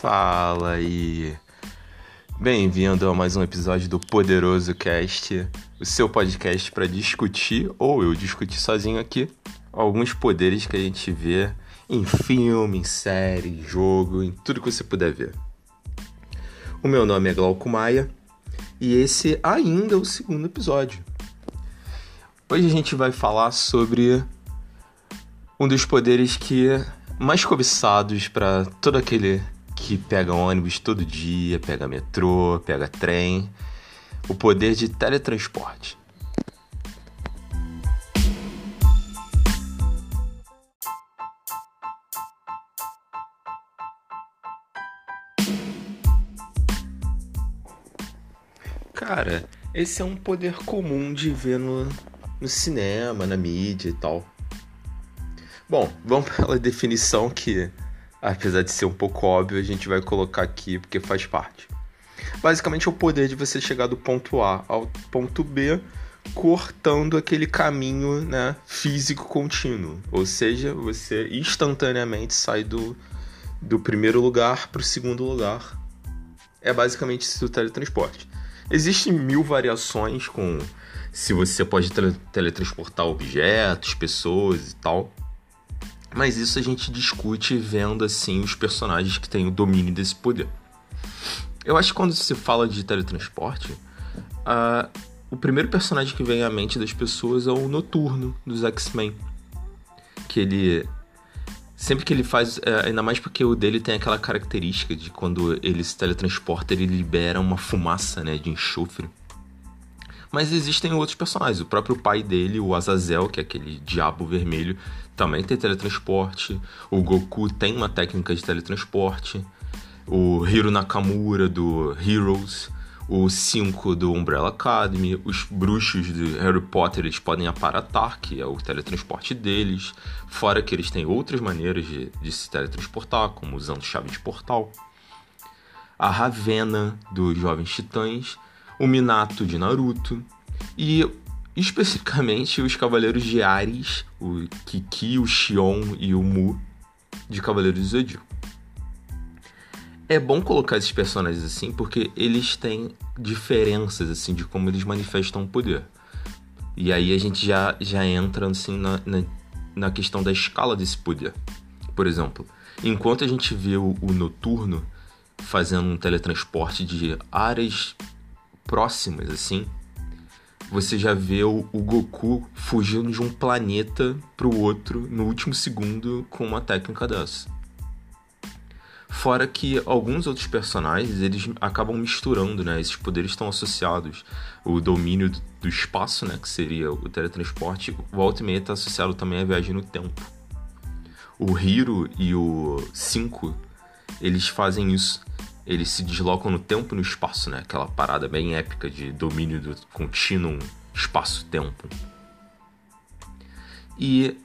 Fala aí! Bem-vindo a mais um episódio do Poderoso Cast, o seu podcast para discutir, ou eu discutir sozinho aqui, alguns poderes que a gente vê em filme, em série, jogo, em tudo que você puder ver. O meu nome é Glauco Maia e esse ainda é o segundo episódio. Hoje a gente vai falar sobre um dos poderes que mais cobiçados para todo aquele que pega ônibus todo dia, pega metrô, pega trem, o poder de teletransporte. Cara, esse é um poder comum de ver no, no cinema, na mídia e tal. Bom, vamos pela definição que apesar de ser um pouco óbvio, a gente vai colocar aqui porque faz parte. Basicamente é o poder de você chegar do ponto A ao ponto B cortando aquele caminho né, físico contínuo. Ou seja, você instantaneamente sai do, do primeiro lugar para o segundo lugar. É basicamente isso o teletransporte. Existem mil variações com se você pode teletransportar objetos, pessoas e tal. Mas isso a gente discute vendo assim os personagens que têm o domínio desse poder. Eu acho que quando se fala de teletransporte, uh, o primeiro personagem que vem à mente das pessoas é o Noturno dos X-Men. Que ele. Sempre que ele faz. Uh, ainda mais porque o dele tem aquela característica de quando ele se teletransporta, ele libera uma fumaça né, de enxofre. Mas existem outros personagens. O próprio pai dele, o Azazel, que é aquele diabo vermelho, também tem teletransporte. O Goku tem uma técnica de teletransporte. O Hiro Nakamura do Heroes. O 5 do Umbrella Academy. Os bruxos de Harry Potter eles podem aparatar, que é o teletransporte deles. Fora que eles têm outras maneiras de, de se teletransportar, como usando chave de portal. A Ravena dos Jovens Titãs o Minato de Naruto e especificamente os Cavaleiros de Ares, o Kiki, o Xion e o Mu de Cavaleiros do Zodíaco. É bom colocar esses personagens assim porque eles têm diferenças assim de como eles manifestam o poder. E aí a gente já, já entra assim na, na, na questão da escala desse poder. Por exemplo, enquanto a gente vê o, o Noturno fazendo um teletransporte de áreas próximas, assim, você já vê o, o Goku fugindo de um planeta para o outro no último segundo com uma técnica dessa. Fora que alguns outros personagens eles acabam misturando, né? Esses poderes estão associados. O domínio do, espaço, né? Que seria o teletransporte. O e meia está associado também à viagem no tempo. O Hiro e o 5 eles fazem isso eles se deslocam no tempo e no espaço, né? Aquela parada bem épica de domínio do contínuo espaço-tempo. E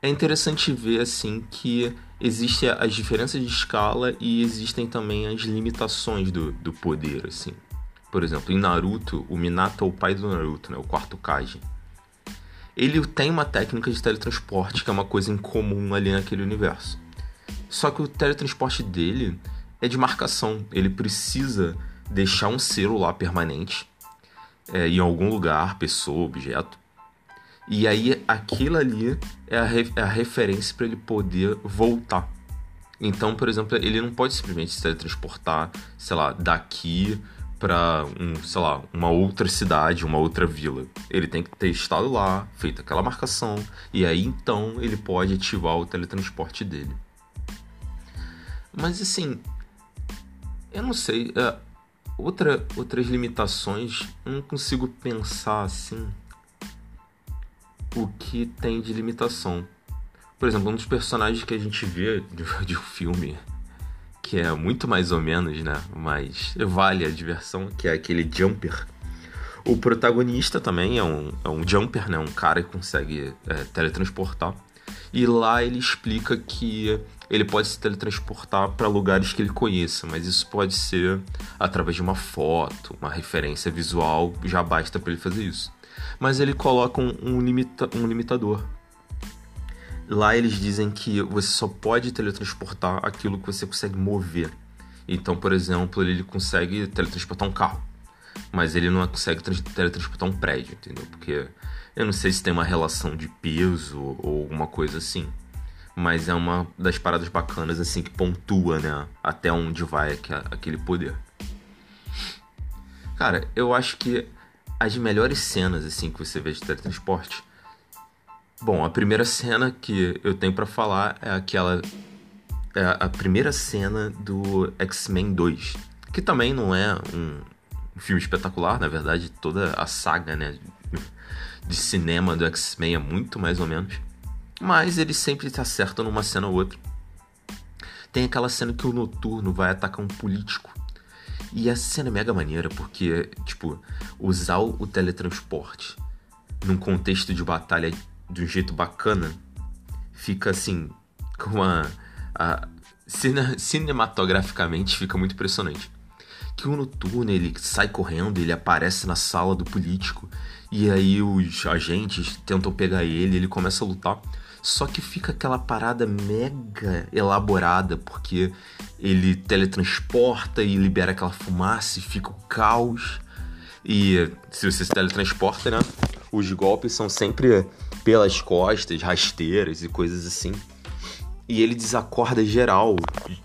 é interessante ver assim que existem as diferenças de escala e existem também as limitações do, do poder, assim. Por exemplo, em Naruto, o Minato é o pai do Naruto, né? O quarto Kage. Ele tem uma técnica de teletransporte que é uma coisa incomum ali naquele universo. Só que o teletransporte dele é de marcação. Ele precisa deixar um selo lá permanente é, em algum lugar, pessoa, objeto. E aí aquilo ali é a, é a referência para ele poder voltar. Então, por exemplo, ele não pode simplesmente se teletransportar, sei lá, daqui para um, sei lá, uma outra cidade, uma outra vila. Ele tem que ter estado lá, feito aquela marcação, e aí então ele pode ativar o teletransporte dele. Mas assim, eu não sei. Uh, outra, outras limitações, eu não consigo pensar assim o que tem de limitação. Por exemplo, um dos personagens que a gente vê de, de um filme que é muito mais ou menos, né? Mas vale a diversão, que é aquele Jumper. O protagonista também é um, é um Jumper, né? Um cara que consegue é, teletransportar. E lá ele explica que ele pode se teletransportar para lugares que ele conheça, mas isso pode ser através de uma foto, uma referência visual, já basta para ele fazer isso. Mas ele coloca um, um, limita, um limitador. lá eles dizem que você só pode teletransportar aquilo que você consegue mover. Então, por exemplo, ele consegue teletransportar um carro, mas ele não consegue teletransportar um prédio, entendeu? Porque eu não sei se tem uma relação de peso ou alguma coisa assim. Mas é uma das paradas bacanas, assim, que pontua, né? Até onde vai aquele poder. Cara, eu acho que as melhores cenas, assim, que você vê de teletransporte. Bom, a primeira cena que eu tenho para falar é aquela. É a primeira cena do X-Men 2. Que também não é um filme espetacular, na verdade, toda a saga, né? de cinema do X-Men é muito mais ou menos. Mas ele sempre está certo numa cena ou outra. Tem aquela cena que o Noturno vai atacar um político. E a cena é mega maneira, porque, tipo, usar o teletransporte num contexto de batalha de um jeito bacana fica assim, com uma. A, cine, cinematograficamente fica muito impressionante. Que o Noturno ele sai correndo, ele aparece na sala do político e aí os agentes tentam pegar ele, ele começa a lutar. Só que fica aquela parada mega elaborada, porque ele teletransporta e libera aquela fumaça e fica o caos. E se você se teletransporta, né? Os golpes são sempre pelas costas, rasteiras e coisas assim. E ele desacorda geral,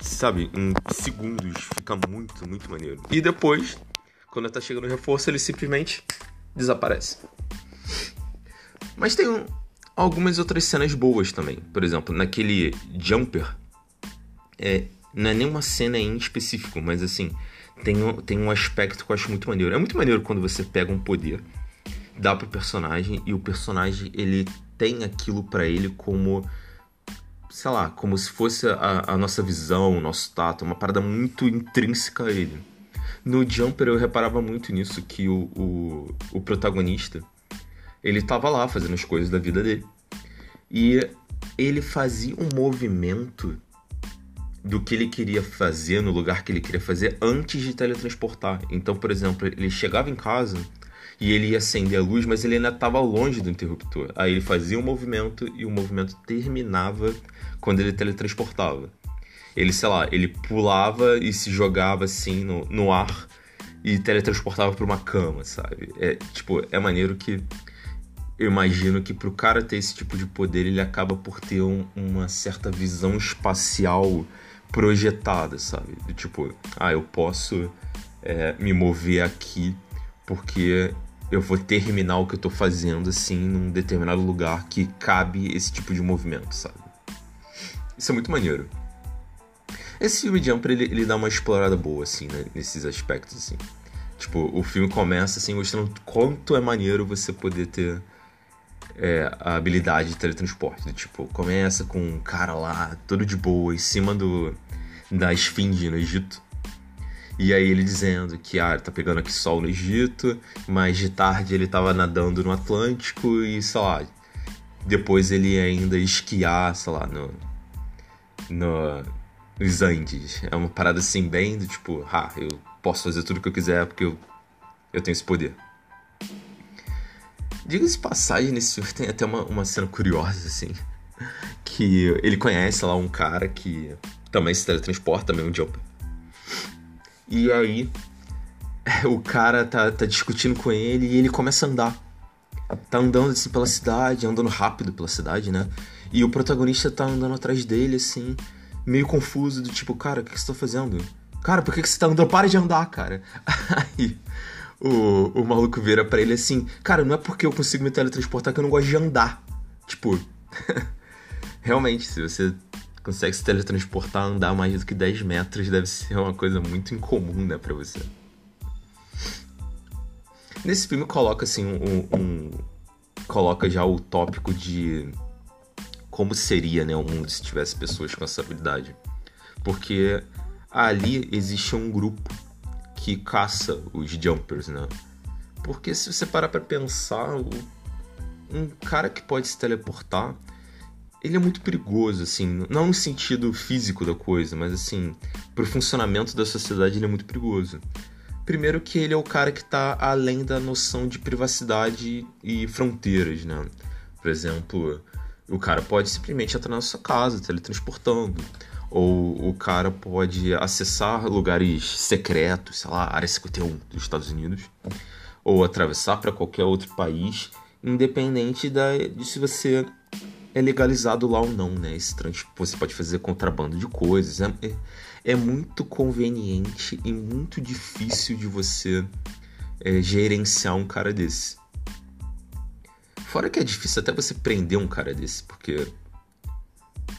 sabe? Em segundos. Fica muito, muito maneiro. E depois, quando tá chegando o reforço, ele simplesmente desaparece. Mas tem um, algumas outras cenas boas também. Por exemplo, naquele Jumper, é, não é nenhuma cena em específico, mas assim, tem um, tem um aspecto que eu acho muito maneiro. É muito maneiro quando você pega um poder, dá pro personagem e o personagem ele tem aquilo para ele como sei lá, como se fosse a, a, nossa visão, o nosso tato, uma parada muito intrínseca a ele. No Jumper eu reparava muito nisso, que o, o, o protagonista, ele tava lá fazendo as coisas da vida dele. E ele fazia um movimento do que ele queria fazer no lugar que ele queria fazer antes de teletransportar. Então, por exemplo, ele chegava em casa e ele ia acender a luz, mas ele ainda estava longe do interruptor. Aí ele fazia um movimento e o movimento terminava quando ele teletransportava. Ele, sei lá, ele pulava e se jogava assim no, no ar e teletransportava para uma cama, sabe? É, tipo, é maneiro que eu imagino que pro cara ter esse tipo de poder, ele acaba por ter um, uma certa visão espacial projetada, sabe? Tipo, ah, eu posso é, me mover aqui porque eu vou terminar o que eu tô fazendo assim num determinado lugar que cabe esse tipo de movimento, sabe? Isso é muito maneiro. Esse filme Jumper, ele, ele dá uma explorada boa, assim, né? nesses aspectos, assim. Tipo, o filme começa, assim, mostrando quanto é maneiro você poder ter é, a habilidade de teletransporte. Tipo, começa com um cara lá, todo de boa, em cima do da esfinge no Egito. E aí ele dizendo que ah, tá pegando aqui sol no Egito, mas de tarde ele tava nadando no Atlântico e, sei lá, depois ele ainda esquiar, sei lá, no, no, nos Andes. É uma parada assim, bem do tipo, ah, eu posso fazer tudo que eu quiser porque eu, eu tenho esse poder. Diga-se passagem, nesse filme tem até uma, uma cena curiosa, assim. Que ele conhece lá um cara que também se teletransporta, também um jumper. E aí, o cara tá, tá discutindo com ele e ele começa a andar. Tá andando assim pela cidade, andando rápido pela cidade, né? E o protagonista tá andando atrás dele, assim meio confuso, do tipo, cara, o que, você tá fazendo? Cara, por que, que você tá andando? Para de andar, cara. Aí o, o maluco vira pra ele assim, cara, não é porque eu consigo me teletransportar que eu não gosto de andar. Tipo, realmente, se você consegue se teletransportar, andar mais do que 10 metros, deve ser uma coisa muito incomum, né, pra você. Nesse filme coloca assim um, um coloca já o tópico de como seria né, o mundo se tivesse pessoas com essa habilidade. Porque ali existe um grupo que caça os jumpers, né? Porque se você parar para pensar, um cara que pode se teleportar, ele é muito perigoso, assim, não no sentido físico da coisa, mas assim, pro funcionamento da sociedade ele é muito perigoso. Primeiro que ele é o cara que tá além da noção de privacidade e fronteiras, né? Por exemplo, O cara pode simplesmente entrar na sua casa, teletransportando. Ou o cara pode acessar lugares secretos, sei lá, área 51 dos Estados Unidos. Ou atravessar para qualquer outro país, independente da, de se você é legalizado lá ou não, né? Esse você pode fazer contrabando de coisas. É, é, é muito conveniente e muito difícil de você é, gerenciar um cara desse. Fora que é difícil até você prender um cara desse, porque.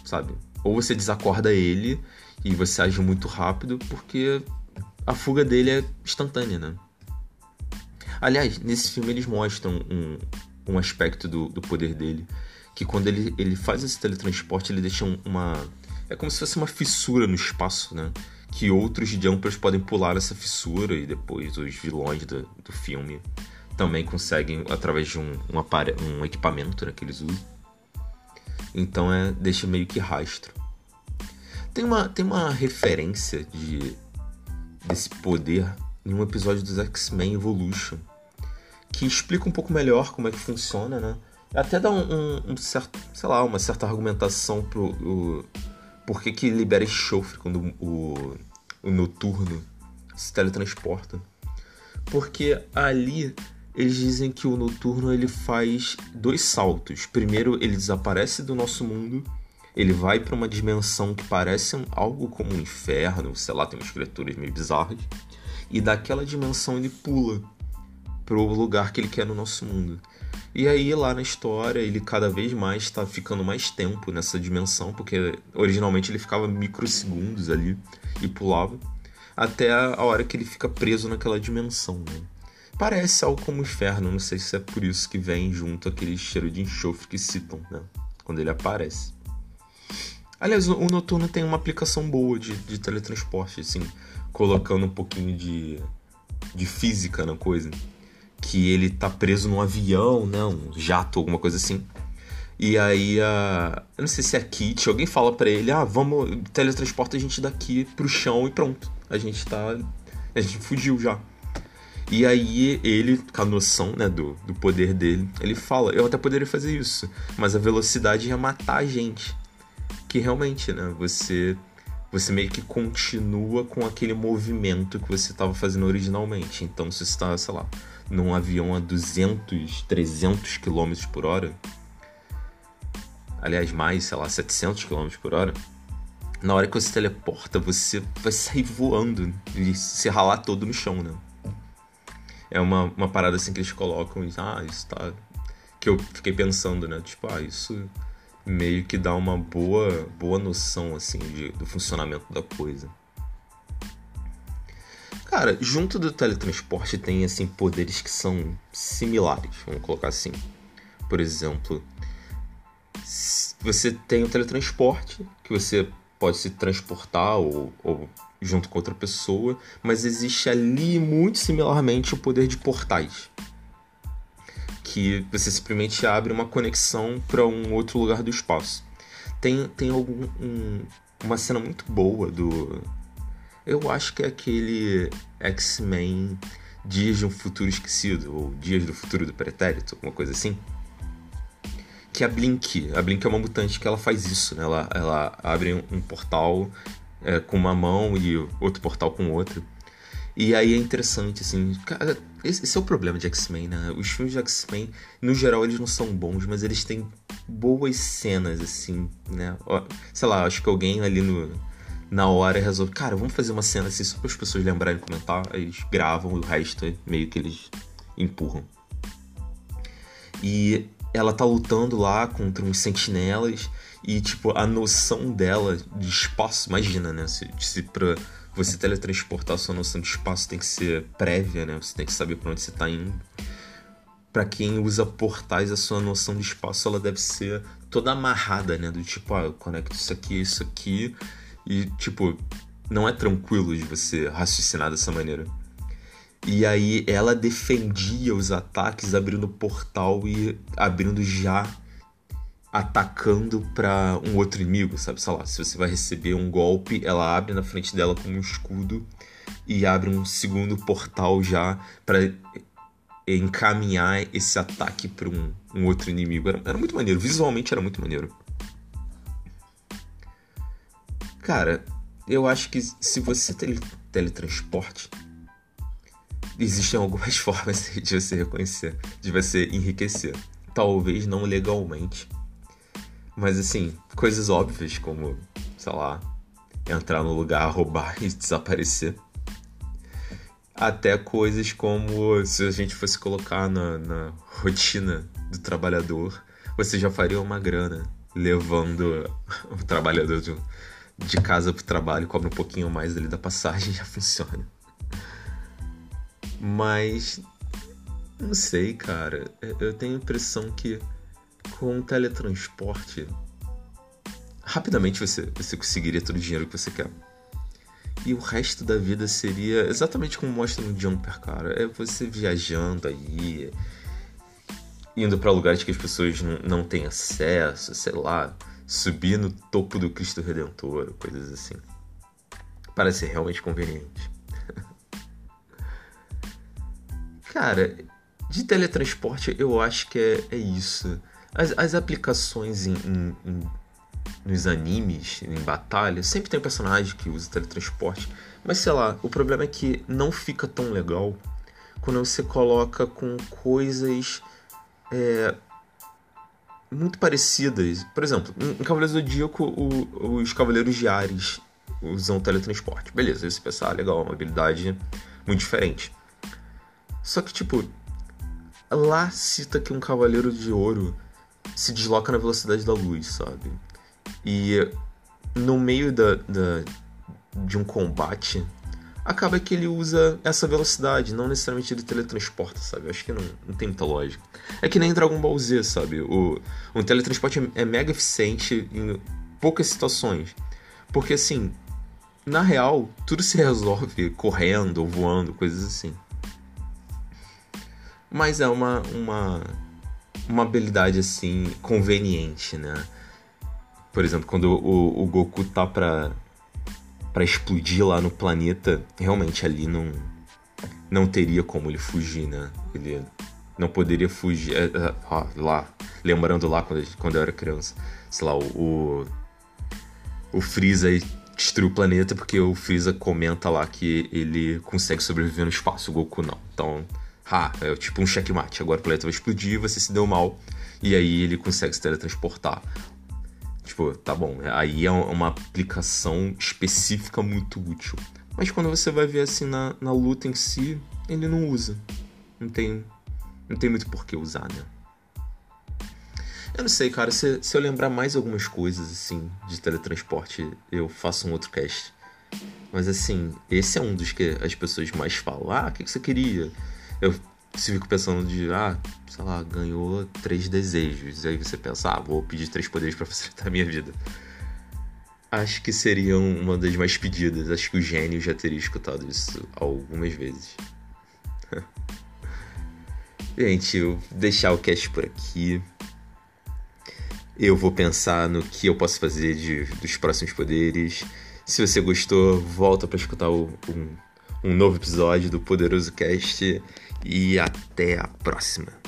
Sabe? Ou você desacorda ele e você age muito rápido, porque a fuga dele é instantânea, né? Aliás, nesse filme eles mostram um, um aspecto do, do poder dele que quando ele, ele faz esse teletransporte, ele deixa uma. É como se fosse uma fissura no espaço, né? Que outros jumpers podem pular essa fissura e depois os vilões do, do filme também conseguem através de um, um, um equipamento né, que eles usam. Então é, deixa meio que rastro. Tem uma, tem uma referência de, desse poder em um episódio dos X-Men Evolution que explica um pouco melhor como é que funciona, né? Até dá um, um, um certo, sei lá, uma certa argumentação pro o, por que, que libera enxofre quando o, o noturno se teletransporta. Porque ali eles dizem que o noturno ele faz dois saltos. Primeiro, ele desaparece do nosso mundo, ele vai para uma dimensão que parece algo como um inferno, sei lá, tem umas criaturas meio bizarras. E daquela dimensão ele pula pro lugar que ele quer no nosso mundo. E aí, lá na história, ele cada vez mais está ficando mais tempo nessa dimensão, porque originalmente ele ficava microsegundos ali e pulava, até a hora que ele fica preso naquela dimensão. Né? Parece algo como inferno, não sei se é por isso que vem junto aquele cheiro de enxofre que citam, né? Quando ele aparece. Aliás, o Noturno tem uma aplicação boa de, de teletransporte, assim, colocando um pouquinho de, de física na coisa que ele tá preso num avião, né? Um jato, alguma coisa assim. E aí a. Eu não sei se é Kit, alguém fala para ele, ah, vamos, teletransporta a gente daqui pro chão e pronto. A gente tá. A gente fugiu já. E aí ele, com a noção né, do, do poder dele, ele fala, eu até poderia fazer isso, mas a velocidade ia matar a gente. Que realmente, né? Você. Você meio que continua com aquele movimento que você estava fazendo originalmente. Então, se você está, sei lá, num avião a 200, 300 km por hora, aliás, mais, sei lá, 700 km por hora, na hora que você teleporta, você vai sair voando e se ralar todo no chão, né? É uma, uma parada assim que eles colocam e, ah, isso tá. Que eu fiquei pensando, né? Tipo, ah, isso meio que dá uma boa, boa noção, assim, de, do funcionamento da coisa. Cara, junto do teletransporte tem assim poderes que são similares, vamos colocar assim. Por exemplo, você tem o teletransporte, que você pode se transportar ou, ou junto com outra pessoa, mas existe ali muito similarmente o poder de portais. Que você simplesmente abre uma conexão para um outro lugar do espaço. Tem, tem algum, um, uma cena muito boa do, eu acho que é aquele X-Men Dias de um Futuro Esquecido, ou Dias do Futuro do Pretérito, alguma coisa assim. Que é a Blink. A Blink é uma mutante que ela faz isso, né? Ela, ela abre um, portal é, com uma mão e outro portal com outro. E aí é interessante, assim. Cara, esse, esse é o problema de X-Men, né? Os filmes de X-Men, no geral, eles não são bons, mas eles têm boas cenas, assim, né? Sei lá, acho que alguém ali no na hora resolve, cara, vamos fazer uma cena assim só para as pessoas lembrarem comentar, eles gravam e o resto é meio que eles empurram. E ela tá lutando lá contra uns sentinelas e, tipo, a noção dela de espaço, imagina, né? Se, se pra você teletransportar, sua noção de espaço tem que ser prévia, né? Você tem que saber para onde você tá indo. Para quem usa portais, a sua noção de espaço ela deve ser toda amarrada, né? Do tipo, ah, eu conecto isso aqui, isso aqui, e, tipo, não é tranquilo de você raciocinar dessa maneira. E aí ela defendia os ataques abrindo portal e abrindo já atacando para um outro inimigo, sabe? Sei lá, se você vai receber um golpe, ela abre na frente dela como um escudo e abre um segundo portal já para encaminhar esse ataque para um, um outro inimigo. Era, era muito maneiro, visualmente era muito maneiro. Cara, eu acho que se você tele, teletransporte, existem algumas formas de você reconhecer, de você enriquecer. Talvez não legalmente, mas assim, coisas óbvias como, sei lá, entrar no lugar, roubar e desaparecer. Até coisas como se a gente fosse colocar na, na rotina do trabalhador, você já faria uma grana levando o trabalhador de, de casa para o trabalho, cobra um pouquinho mais ali da passagem já funciona. Mas não sei, cara. Eu tenho a impressão que com teletransporte rapidamente você, você conseguiria todo o dinheiro que você quer. E o resto da vida seria exatamente como mostra no Jumper, cara. É você viajando aí, indo para lugares que as pessoas não, não têm acesso, sei lá, subir no topo do Cristo Redentor, coisas assim. Parece realmente conveniente. Cara, de teletransporte eu acho que é, é isso. As, as aplicações em, em, em, nos animes, em batalha, sempre tem um personagem que usa teletransporte. Mas sei lá, o problema é que não fica tão legal quando você coloca com coisas é, muito parecidas. Por exemplo, em Cavaleiros do Zodíaco, o, os Cavaleiros de Ares usam teletransporte. Beleza, você pensa, ah, legal, uma habilidade muito diferente. Só que, tipo, lá cita que um Cavaleiro de Ouro se desloca na velocidade da luz, sabe? E no meio da, da, de um combate, acaba que ele usa essa velocidade, não necessariamente ele teletransporta, sabe? Eu acho que não, não tem muita lógica. É que nem Dragon Ball Z, sabe? O, o teletransporte é, é mega eficiente em poucas situações. Porque assim, na real, tudo se resolve correndo ou voando, coisas assim. Mas é uma, uma, uma habilidade assim conveniente, né? Por exemplo, quando o, o Goku tá pra, pra explodir lá no planeta, realmente ali não, não teria como ele fugir, né? Ele não poderia fugir. É, é, ó, lá, lembrando lá quando, quando eu era criança, sei lá, o, o, o Freeza destruiu o planeta porque o Freeza comenta lá que ele consegue sobreviver no espaço, o Goku não. Então, ah, é tipo um checkmate. Agora o planeta vai explodir, você se deu mal, e aí ele consegue se teletransportar. Tipo, tá bom, aí é uma aplicação específica muito útil. Mas quando você vai ver assim na, na luta em si, ele não usa. Não tem, não tem muito por que usar, né? Eu não sei, cara. Se, se eu lembrar mais algumas coisas, assim, de teletransporte, eu faço um outro cast. Mas, assim, esse é um dos que as pessoas mais falam. Ah, o que, você queria? Eu se fico pensando de, ah, sei lá, ganhou três desejos. E aí você pensa, ah, vou pedir três poderes para facilitar a minha vida. Acho que seriam uma das mais pedidas. Acho que o gênio já teria escutado isso algumas vezes. Gente, eu vou deixar o cast por aqui. Eu vou pensar no que eu posso fazer de, dos próximos poderes. Se você gostou, volta para escutar o, um, um novo episódio do Poderoso Cast e até a próxima.